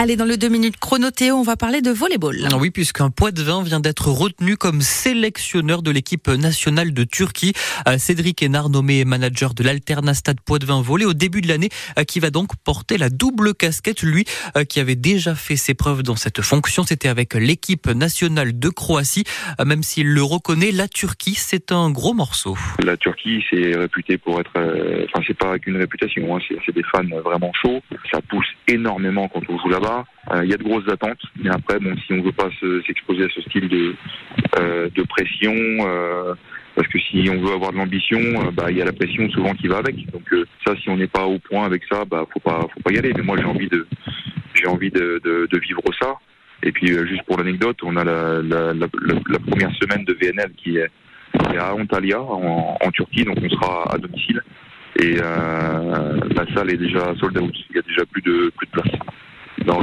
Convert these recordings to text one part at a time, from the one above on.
Allez, dans le 2 minutes chrono Théo, on va parler de volleyball. Ah oui, puisqu'un poids de vin vient d'être retenu comme sélectionneur de l'équipe nationale de Turquie. Euh, Cédric Hénard, nommé manager de l'Alternastad Poids de Vin Volley au début de l'année, euh, qui va donc porter la double casquette. Lui, euh, qui avait déjà fait ses preuves dans cette fonction, c'était avec l'équipe nationale de Croatie. Même s'il le reconnaît, la Turquie, c'est un gros morceau. La Turquie, c'est réputé pour être, enfin, c'est pas qu'une réputation, hein, c'est des fans vraiment chauds. Ça pousse énormément quand on joue là-bas. Euh, il y a de grosses attentes, mais après, bon, si on veut pas s'exposer à ce style de, euh, de pression, euh, parce que si on veut avoir de l'ambition, bah il y a la pression souvent qui va avec. Donc ça, si on n'est pas au point avec ça, bah faut pas, faut pas y aller. Mais moi, j'ai envie de, envie de, vivre ça. Et puis juste pour l'anecdote, on a la, première semaine de VNL qui est, à Antalya en, en, Turquie, donc on sera à domicile. Et la salle est déjà sold out. Il y a déjà plus de plus de place.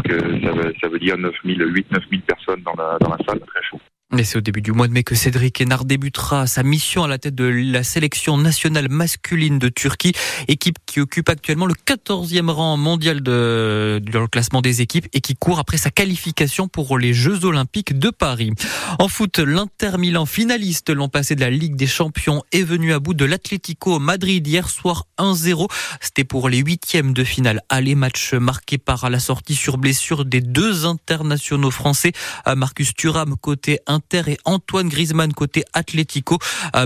Donc ça, veut, ça veut dire 9000, 8 9000 personnes dans la, dans la salle, très chaud. Et c'est au début du mois de mai que Cédric Hénard débutera sa mission à la tête de la sélection nationale masculine de Turquie, équipe qui occupe actuellement le 14e rang mondial de, dans le classement des équipes et qui court après sa qualification pour les Jeux Olympiques de Paris. En foot, l'Inter Milan, finaliste l'an passé de la Ligue des Champions, est venu à bout de l'Atlético Madrid hier soir 1-0. C'était pour les huitièmes de finale. Aller match marqué par la sortie sur blessure des deux internationaux français, Marcus Thuram côté Inter et Antoine Griezmann côté Atlético.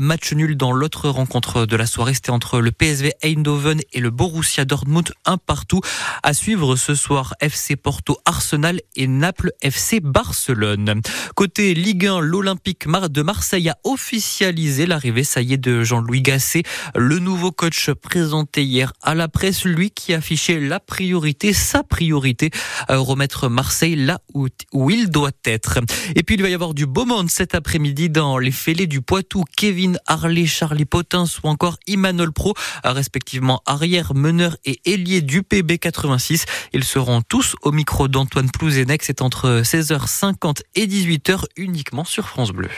Match nul dans l'autre rencontre de la soirée, c'était entre le PSV Eindhoven et le Borussia Dortmund, un partout. À suivre ce soir, FC Porto Arsenal et Naples FC Barcelone. Côté Ligue 1, l'Olympique de Marseille a officialisé l'arrivée, ça y est, de Jean-Louis Gasset, le nouveau coach présenté hier à la presse, lui qui affichait la priorité, sa priorité, remettre Marseille là où, où il doit être. Et puis il va y avoir du beau cet après-midi dans les fêlés du Poitou. Kevin Harley, Charlie Potins ou encore Imanol Pro, respectivement arrière, meneur et ailier du PB86. Ils seront tous au micro d'Antoine Plouzenec. C'est entre 16h50 et 18h uniquement sur France Bleu.